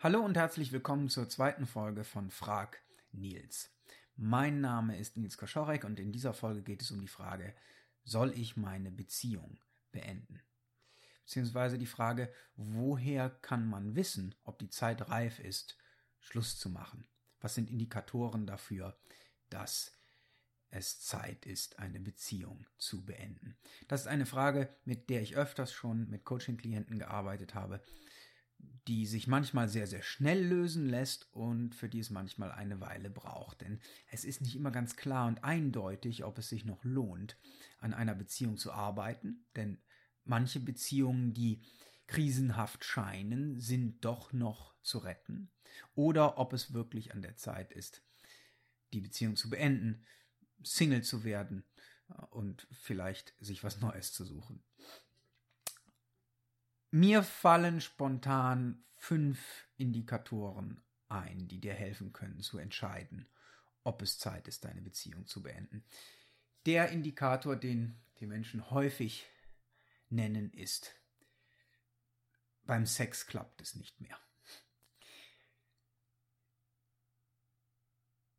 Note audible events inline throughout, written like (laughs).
Hallo und herzlich willkommen zur zweiten Folge von Frag Nils. Mein Name ist Nils Koschorek und in dieser Folge geht es um die Frage, soll ich meine Beziehung beenden? Beziehungsweise die Frage, woher kann man wissen, ob die Zeit reif ist, Schluss zu machen? Was sind Indikatoren dafür, dass es Zeit ist, eine Beziehung zu beenden? Das ist eine Frage, mit der ich öfters schon mit Coaching-Klienten gearbeitet habe die sich manchmal sehr, sehr schnell lösen lässt und für die es manchmal eine Weile braucht. Denn es ist nicht immer ganz klar und eindeutig, ob es sich noch lohnt, an einer Beziehung zu arbeiten. Denn manche Beziehungen, die krisenhaft scheinen, sind doch noch zu retten. Oder ob es wirklich an der Zeit ist, die Beziehung zu beenden, Single zu werden und vielleicht sich was Neues zu suchen. Mir fallen spontan fünf Indikatoren ein, die dir helfen können zu entscheiden, ob es Zeit ist, deine Beziehung zu beenden. Der Indikator, den die Menschen häufig nennen, ist, beim Sex klappt es nicht mehr.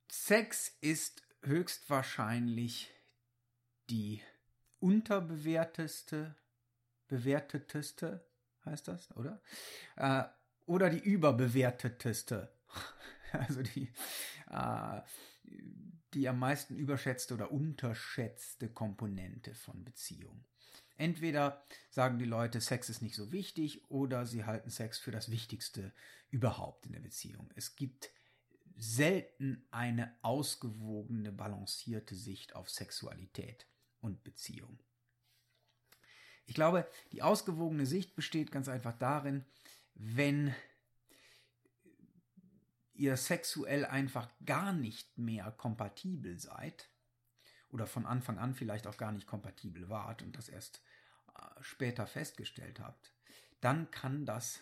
Sex ist höchstwahrscheinlich die unterbewerteste, bewerteteste heißt das, oder? Äh, oder die überbewerteteste, (laughs) also die, äh, die am meisten überschätzte oder unterschätzte Komponente von Beziehung. Entweder sagen die Leute, Sex ist nicht so wichtig, oder sie halten Sex für das Wichtigste überhaupt in der Beziehung. Es gibt selten eine ausgewogene, balancierte Sicht auf Sexualität und Beziehung. Ich glaube, die ausgewogene Sicht besteht ganz einfach darin, wenn ihr sexuell einfach gar nicht mehr kompatibel seid oder von Anfang an vielleicht auch gar nicht kompatibel wart und das erst äh, später festgestellt habt, dann kann das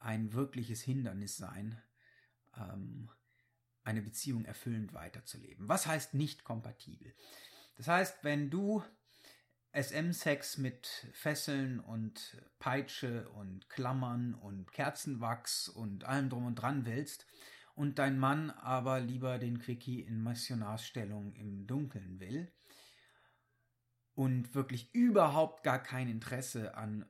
ein wirkliches Hindernis sein, ähm, eine Beziehung erfüllend weiterzuleben. Was heißt nicht kompatibel? Das heißt, wenn du SM-Sex mit Fesseln und Peitsche und Klammern und Kerzenwachs und allem drum und dran willst und dein Mann aber lieber den Quickie in Missionarsstellung im Dunkeln will und wirklich überhaupt gar kein Interesse an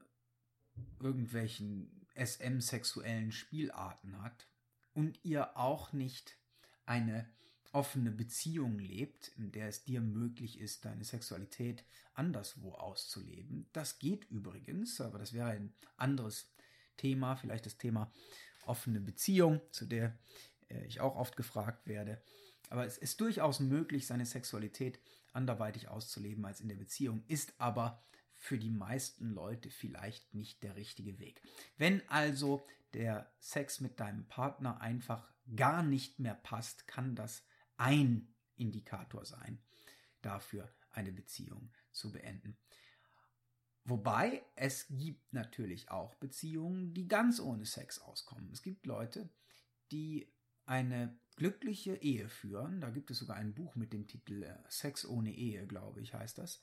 irgendwelchen SM-sexuellen Spielarten hat und ihr auch nicht eine offene Beziehung lebt, in der es dir möglich ist, deine Sexualität anderswo auszuleben. Das geht übrigens, aber das wäre ein anderes Thema, vielleicht das Thema offene Beziehung, zu der äh, ich auch oft gefragt werde. Aber es ist durchaus möglich, seine Sexualität anderweitig auszuleben als in der Beziehung, ist aber für die meisten Leute vielleicht nicht der richtige Weg. Wenn also der Sex mit deinem Partner einfach gar nicht mehr passt, kann das ein Indikator sein dafür, eine Beziehung zu beenden. Wobei es gibt natürlich auch Beziehungen, die ganz ohne Sex auskommen. Es gibt Leute, die eine glückliche Ehe führen. Da gibt es sogar ein Buch mit dem Titel äh, Sex ohne Ehe, glaube ich, heißt das.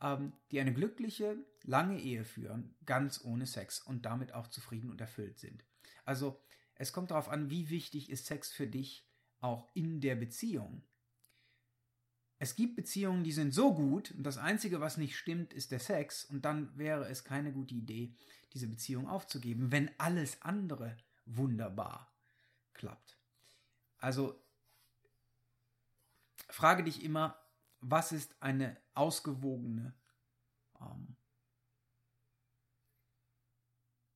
Ähm, die eine glückliche, lange Ehe führen, ganz ohne Sex und damit auch zufrieden und erfüllt sind. Also es kommt darauf an, wie wichtig ist Sex für dich auch in der Beziehung. Es gibt Beziehungen, die sind so gut und das Einzige, was nicht stimmt, ist der Sex und dann wäre es keine gute Idee, diese Beziehung aufzugeben, wenn alles andere wunderbar klappt. Also frage dich immer, was ist eine ausgewogene ähm,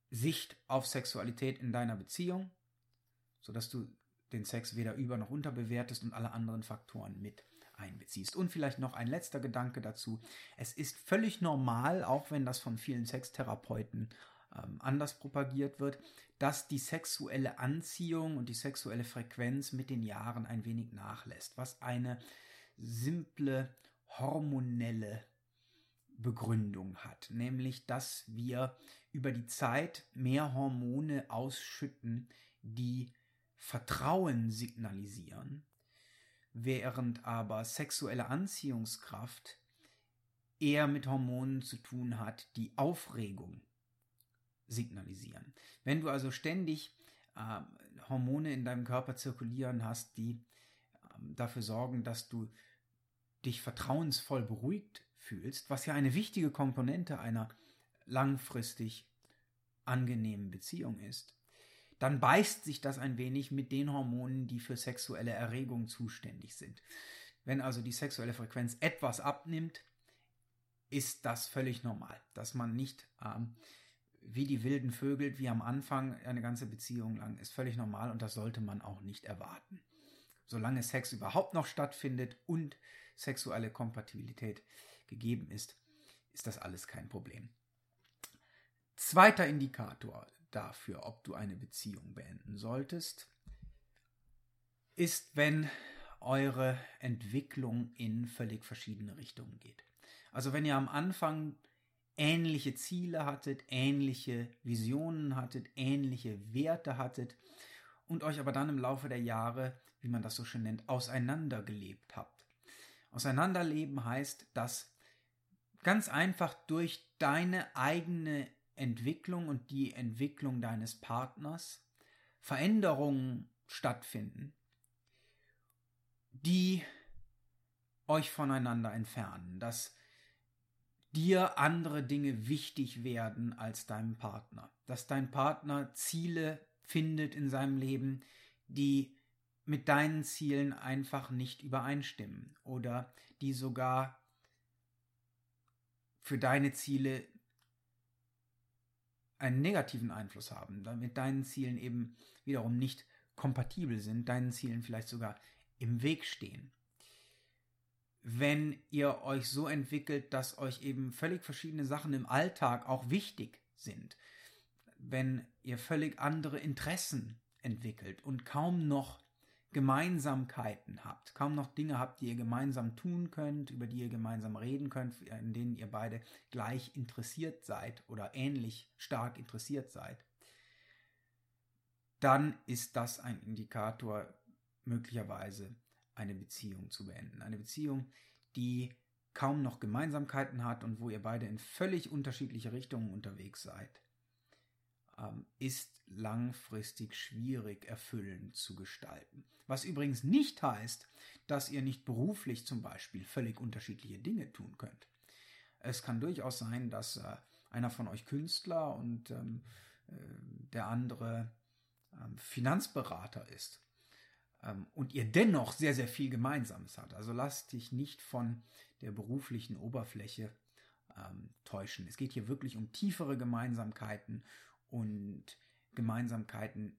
Sicht auf Sexualität in deiner Beziehung, sodass du den Sex weder über noch unterbewertest und alle anderen Faktoren mit einbeziehst. Und vielleicht noch ein letzter Gedanke dazu. Es ist völlig normal, auch wenn das von vielen Sextherapeuten ähm, anders propagiert wird, dass die sexuelle Anziehung und die sexuelle Frequenz mit den Jahren ein wenig nachlässt, was eine simple hormonelle Begründung hat, nämlich dass wir über die Zeit mehr Hormone ausschütten, die Vertrauen signalisieren, während aber sexuelle Anziehungskraft eher mit Hormonen zu tun hat, die Aufregung signalisieren. Wenn du also ständig äh, Hormone in deinem Körper zirkulieren hast, die äh, dafür sorgen, dass du dich vertrauensvoll beruhigt fühlst, was ja eine wichtige Komponente einer langfristig angenehmen Beziehung ist, dann beißt sich das ein wenig mit den Hormonen, die für sexuelle Erregung zuständig sind. Wenn also die sexuelle Frequenz etwas abnimmt, ist das völlig normal, dass man nicht ähm, wie die wilden Vögel wie am Anfang eine ganze Beziehung lang ist völlig normal und das sollte man auch nicht erwarten. Solange Sex überhaupt noch stattfindet und sexuelle Kompatibilität gegeben ist, ist das alles kein Problem. Zweiter Indikator dafür, ob du eine Beziehung beenden solltest, ist, wenn eure Entwicklung in völlig verschiedene Richtungen geht. Also wenn ihr am Anfang ähnliche Ziele hattet, ähnliche Visionen hattet, ähnliche Werte hattet und euch aber dann im Laufe der Jahre, wie man das so schön nennt, auseinandergelebt habt. Auseinanderleben heißt, dass ganz einfach durch deine eigene Entwicklung und die Entwicklung deines Partners Veränderungen stattfinden, die euch voneinander entfernen, dass dir andere Dinge wichtig werden als deinem Partner, dass dein Partner Ziele findet in seinem Leben, die mit deinen Zielen einfach nicht übereinstimmen oder die sogar für deine Ziele einen negativen Einfluss haben, damit deinen Zielen eben wiederum nicht kompatibel sind, deinen Zielen vielleicht sogar im Weg stehen wenn ihr euch so entwickelt, dass euch eben völlig verschiedene Sachen im Alltag auch wichtig sind. Wenn ihr völlig andere Interessen entwickelt und kaum noch Gemeinsamkeiten habt, kaum noch Dinge habt, die ihr gemeinsam tun könnt, über die ihr gemeinsam reden könnt, in denen ihr beide gleich interessiert seid oder ähnlich stark interessiert seid, dann ist das ein Indikator möglicherweise eine Beziehung zu beenden. Eine Beziehung, die kaum noch Gemeinsamkeiten hat und wo ihr beide in völlig unterschiedliche Richtungen unterwegs seid, ist langfristig schwierig erfüllend zu gestalten. Was übrigens nicht heißt, dass ihr nicht beruflich zum Beispiel völlig unterschiedliche Dinge tun könnt. Es kann durchaus sein, dass äh, einer von euch Künstler und ähm, äh, der andere ähm, Finanzberater ist ähm, und ihr dennoch sehr, sehr viel Gemeinsames habt. Also lasst dich nicht von der beruflichen Oberfläche ähm, täuschen. Es geht hier wirklich um tiefere Gemeinsamkeiten und Gemeinsamkeiten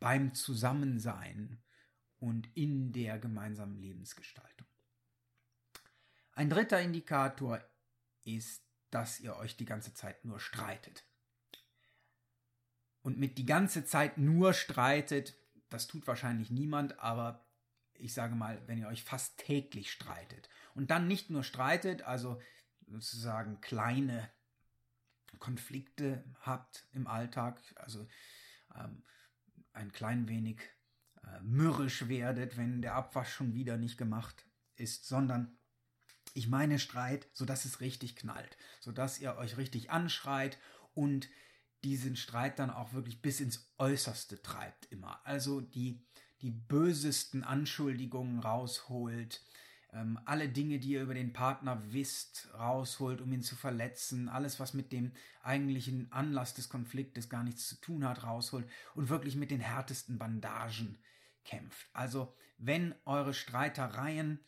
beim Zusammensein und in der gemeinsamen Lebensgestaltung. Ein dritter Indikator ist, dass ihr euch die ganze Zeit nur streitet. Und mit die ganze Zeit nur streitet das tut wahrscheinlich niemand, aber ich sage mal, wenn ihr euch fast täglich streitet und dann nicht nur streitet, also sozusagen kleine Konflikte habt im Alltag, also ähm, ein klein wenig äh, mürrisch werdet, wenn der Abwasch schon wieder nicht gemacht ist, sondern ich meine Streit, sodass es richtig knallt, sodass ihr euch richtig anschreit und diesen Streit dann auch wirklich bis ins Äußerste treibt immer. Also die, die bösesten Anschuldigungen rausholt, ähm, alle Dinge, die ihr über den Partner wisst, rausholt, um ihn zu verletzen, alles, was mit dem eigentlichen Anlass des Konfliktes gar nichts zu tun hat, rausholt und wirklich mit den härtesten Bandagen kämpft. Also wenn eure Streitereien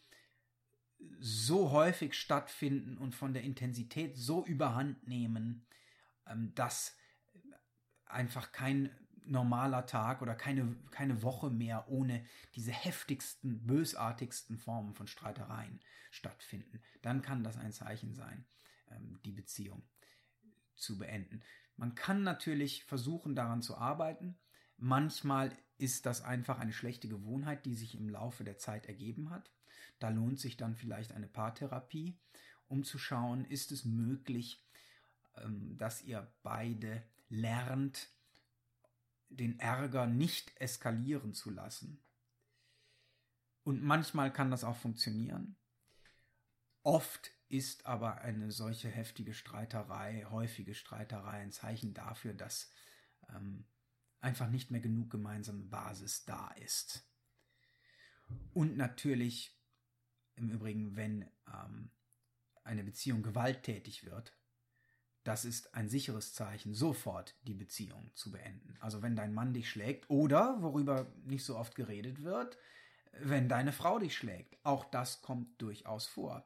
so häufig stattfinden und von der Intensität so überhand nehmen, ähm, dass einfach kein normaler Tag oder keine, keine Woche mehr ohne diese heftigsten, bösartigsten Formen von Streitereien stattfinden. Dann kann das ein Zeichen sein, ähm, die Beziehung zu beenden. Man kann natürlich versuchen, daran zu arbeiten. Manchmal ist das einfach eine schlechte Gewohnheit, die sich im Laufe der Zeit ergeben hat. Da lohnt sich dann vielleicht eine Paartherapie, um zu schauen, ist es möglich, ähm, dass ihr beide lernt, den Ärger nicht eskalieren zu lassen. Und manchmal kann das auch funktionieren. Oft ist aber eine solche heftige Streiterei, häufige Streiterei ein Zeichen dafür, dass ähm, einfach nicht mehr genug gemeinsame Basis da ist. Und natürlich, im Übrigen, wenn ähm, eine Beziehung gewalttätig wird, das ist ein sicheres Zeichen, sofort die Beziehung zu beenden. Also wenn dein Mann dich schlägt oder, worüber nicht so oft geredet wird, wenn deine Frau dich schlägt, auch das kommt durchaus vor,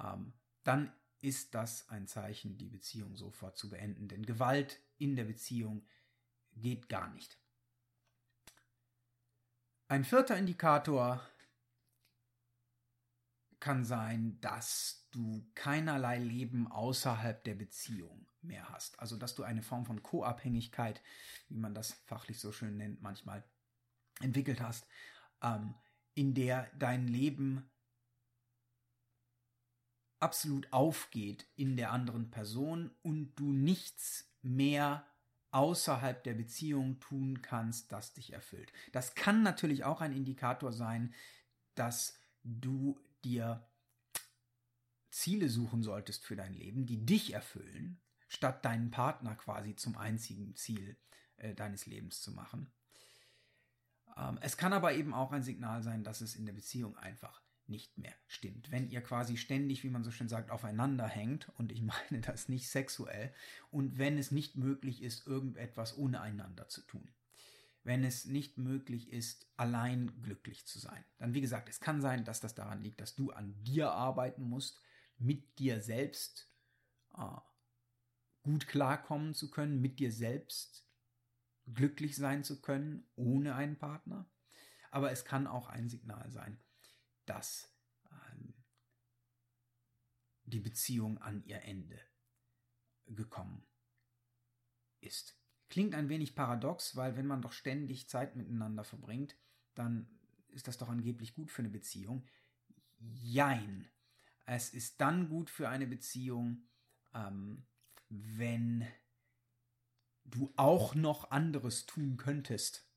ähm, dann ist das ein Zeichen, die Beziehung sofort zu beenden. Denn Gewalt in der Beziehung geht gar nicht. Ein vierter Indikator kann sein, dass du keinerlei Leben außerhalb der Beziehung mehr hast. Also dass du eine Form von Co-Abhängigkeit, wie man das fachlich so schön nennt, manchmal entwickelt hast, ähm, in der dein Leben absolut aufgeht in der anderen Person und du nichts mehr außerhalb der Beziehung tun kannst, das dich erfüllt. Das kann natürlich auch ein Indikator sein, dass du dir Ziele suchen solltest für dein Leben, die dich erfüllen, statt deinen Partner quasi zum einzigen Ziel äh, deines Lebens zu machen. Ähm, es kann aber eben auch ein Signal sein, dass es in der Beziehung einfach nicht mehr stimmt. Wenn ihr quasi ständig, wie man so schön sagt, aufeinander hängt, und ich (laughs) meine das nicht sexuell, und wenn es nicht möglich ist, irgendetwas ohne einander zu tun wenn es nicht möglich ist, allein glücklich zu sein. Dann, wie gesagt, es kann sein, dass das daran liegt, dass du an dir arbeiten musst, mit dir selbst äh, gut klarkommen zu können, mit dir selbst glücklich sein zu können, ohne einen Partner. Aber es kann auch ein Signal sein, dass ähm, die Beziehung an ihr Ende gekommen ist. Klingt ein wenig paradox, weil wenn man doch ständig Zeit miteinander verbringt, dann ist das doch angeblich gut für eine Beziehung. Jein. Es ist dann gut für eine Beziehung, ähm, wenn du auch noch anderes tun könntest.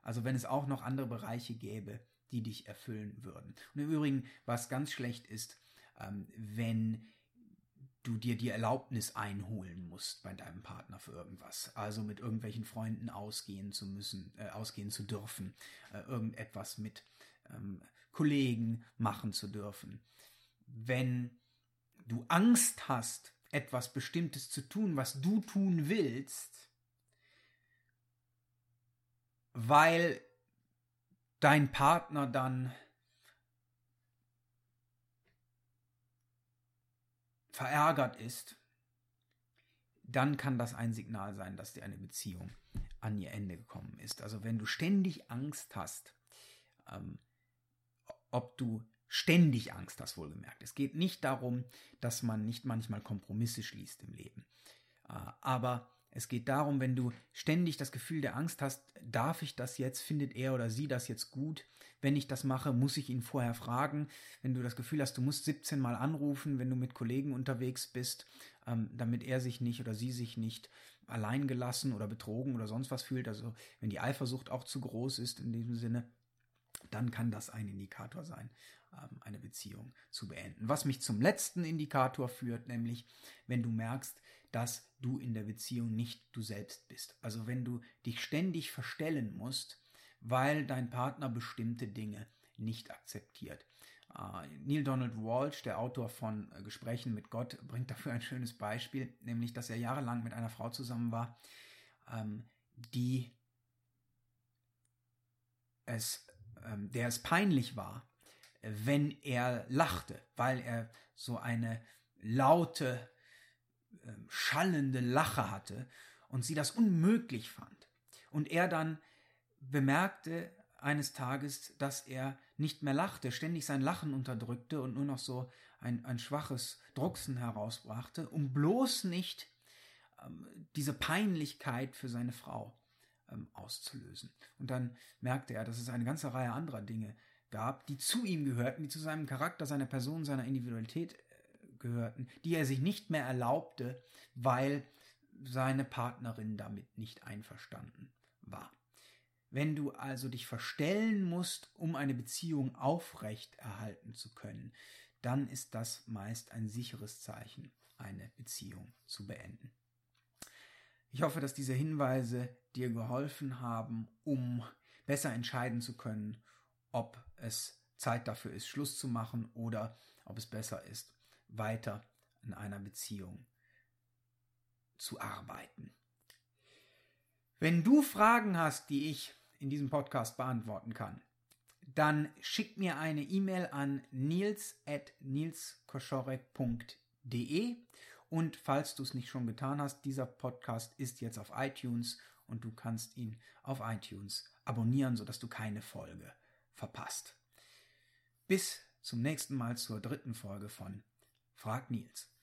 Also wenn es auch noch andere Bereiche gäbe, die dich erfüllen würden. Und im Übrigen, was ganz schlecht ist, ähm, wenn du dir die Erlaubnis einholen musst bei deinem Partner für irgendwas. Also mit irgendwelchen Freunden ausgehen zu müssen, äh, ausgehen zu dürfen, äh, irgendetwas mit ähm, Kollegen machen zu dürfen. Wenn du Angst hast, etwas Bestimmtes zu tun, was du tun willst, weil dein Partner dann verärgert ist, dann kann das ein Signal sein, dass dir eine Beziehung an ihr Ende gekommen ist. Also wenn du ständig Angst hast, ähm, ob du ständig Angst hast, wohlgemerkt. Es geht nicht darum, dass man nicht manchmal Kompromisse schließt im Leben. Äh, aber es geht darum, wenn du ständig das Gefühl der Angst hast, darf ich das jetzt, findet er oder sie das jetzt gut? Wenn ich das mache, muss ich ihn vorher fragen. Wenn du das Gefühl hast, du musst 17 Mal anrufen, wenn du mit Kollegen unterwegs bist, ähm, damit er sich nicht oder sie sich nicht alleingelassen oder betrogen oder sonst was fühlt. Also wenn die Eifersucht auch zu groß ist in diesem Sinne, dann kann das ein Indikator sein, ähm, eine Beziehung zu beenden. Was mich zum letzten Indikator führt, nämlich wenn du merkst, dass du in der Beziehung nicht du selbst bist. Also wenn du dich ständig verstellen musst, weil dein Partner bestimmte Dinge nicht akzeptiert. Uh, Neil Donald Walsh, der Autor von äh, Gesprächen mit Gott, (laughs) bringt dafür ein schönes Beispiel, nämlich dass er jahrelang mit einer Frau zusammen war, ähm, die es, ähm, der es peinlich war, wenn er lachte, weil er so eine laute, schallende Lache hatte und sie das unmöglich fand. Und er dann bemerkte eines Tages, dass er nicht mehr lachte, ständig sein Lachen unterdrückte und nur noch so ein, ein schwaches Drucksen herausbrachte, um bloß nicht ähm, diese Peinlichkeit für seine Frau ähm, auszulösen. Und dann merkte er, dass es eine ganze Reihe anderer Dinge gab, die zu ihm gehörten, die zu seinem Charakter, seiner Person, seiner Individualität gehörten, die er sich nicht mehr erlaubte, weil seine Partnerin damit nicht einverstanden war. Wenn du also dich verstellen musst, um eine Beziehung aufrecht erhalten zu können, dann ist das meist ein sicheres Zeichen, eine Beziehung zu beenden. Ich hoffe, dass diese Hinweise dir geholfen haben, um besser entscheiden zu können, ob es Zeit dafür ist, Schluss zu machen oder ob es besser ist, weiter in einer Beziehung zu arbeiten. Wenn du Fragen hast, die ich in diesem Podcast beantworten kann, dann schick mir eine E-Mail an nils.nilskoschorek.de und falls du es nicht schon getan hast, dieser Podcast ist jetzt auf iTunes und du kannst ihn auf iTunes abonnieren, sodass du keine Folge verpasst. Bis zum nächsten Mal zur dritten Folge von Frag Nils.